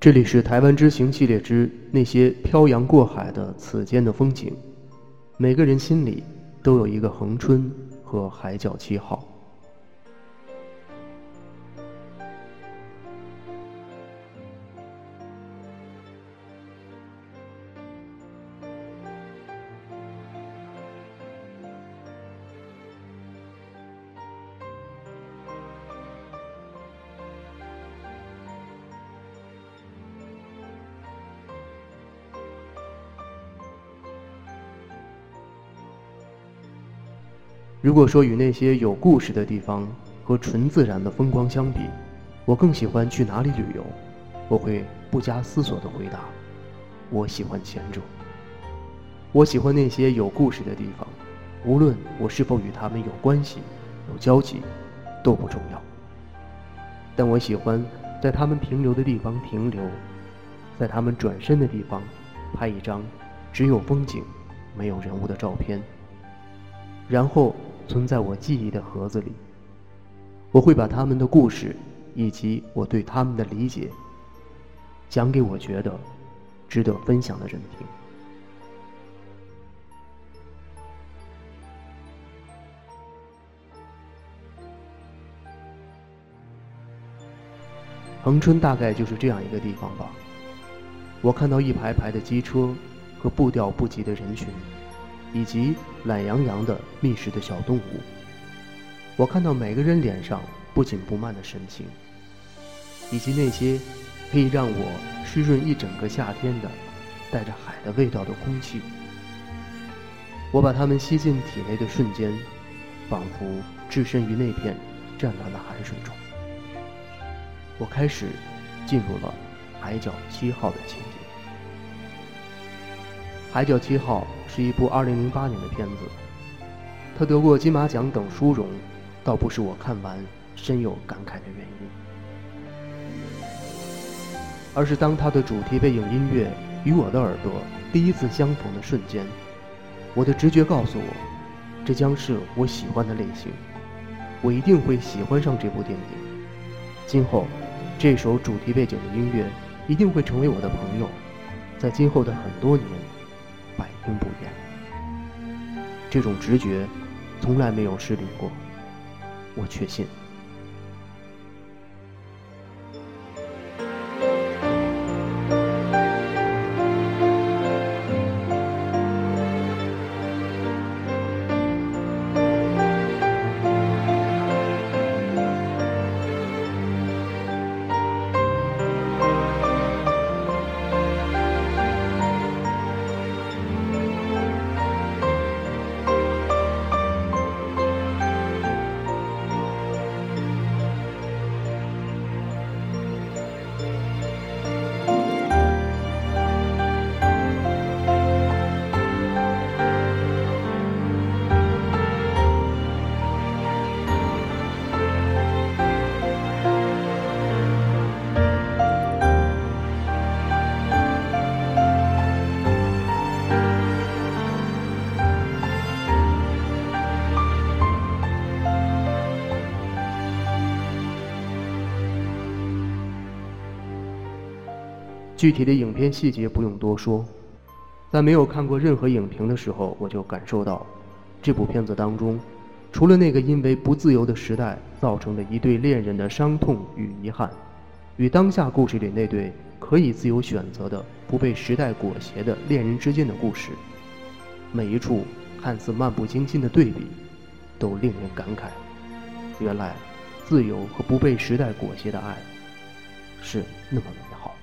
这里是台湾之行系列之那些漂洋过海的此间的风景。每个人心里都有一个恒春和海角七号。如果说与那些有故事的地方和纯自然的风光相比，我更喜欢去哪里旅游？我会不加思索地回答：我喜欢前者。我喜欢那些有故事的地方，无论我是否与他们有关系、有交集，都不重要。但我喜欢在他们停留的地方停留，在他们转身的地方拍一张只有风景、没有人物的照片，然后。存在我记忆的盒子里，我会把他们的故事以及我对他们的理解讲给我觉得值得分享的人听。恒春大概就是这样一个地方吧。我看到一排排的机车和步调不急的人群。以及懒洋洋的觅食的小动物，我看到每个人脸上不紧不慢的神情，以及那些可以让我湿润一整个夏天的带着海的味道的空气。我把它们吸进体内的瞬间，仿佛置身于那片湛蓝的海水中。我开始进入了海角七号的情节。海角七号。是一部2008年的片子，他得过金马奖等殊荣，倒不是我看完深有感慨的原因，而是当他的主题背景音乐与我的耳朵第一次相逢的瞬间，我的直觉告诉我，这将是我喜欢的类型，我一定会喜欢上这部电影。今后，这首主题背景的音乐一定会成为我的朋友，在今后的很多年。并不远，这种直觉从来没有失灵过，我确信。具体的影片细节不用多说，在没有看过任何影评的时候，我就感受到，这部片子当中，除了那个因为不自由的时代造成的一对恋人的伤痛与遗憾，与当下故事里那对可以自由选择的、不被时代裹挟的恋人之间的故事，每一处看似漫不经心的对比，都令人感慨，原来，自由和不被时代裹挟的爱，是那么美好。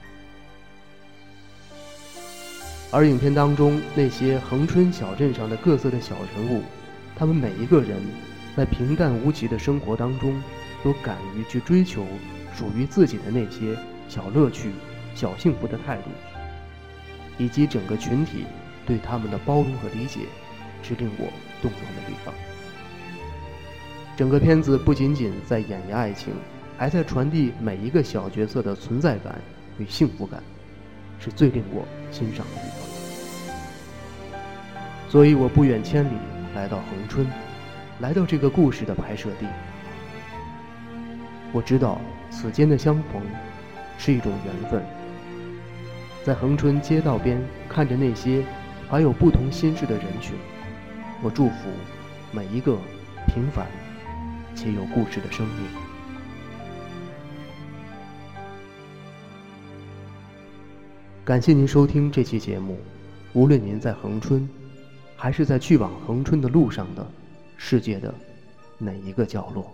而影片当中那些恒春小镇上的各色的小人物，他们每一个人，在平淡无奇的生活当中，都敢于去追求属于自己的那些小乐趣、小幸福的态度，以及整个群体对他们的包容和理解，是令我动容的地方。整个片子不仅仅在演绎爱情，还在传递每一个小角色的存在感与幸福感。是最令我欣赏的地方，所以我不远千里来到恒春，来到这个故事的拍摄地。我知道此间的相逢是一种缘分，在恒春街道边看着那些怀有不同心事的人群，我祝福每一个平凡且有故事的生命。感谢您收听这期节目，无论您在恒春，还是在去往恒春的路上的世界的哪一个角落。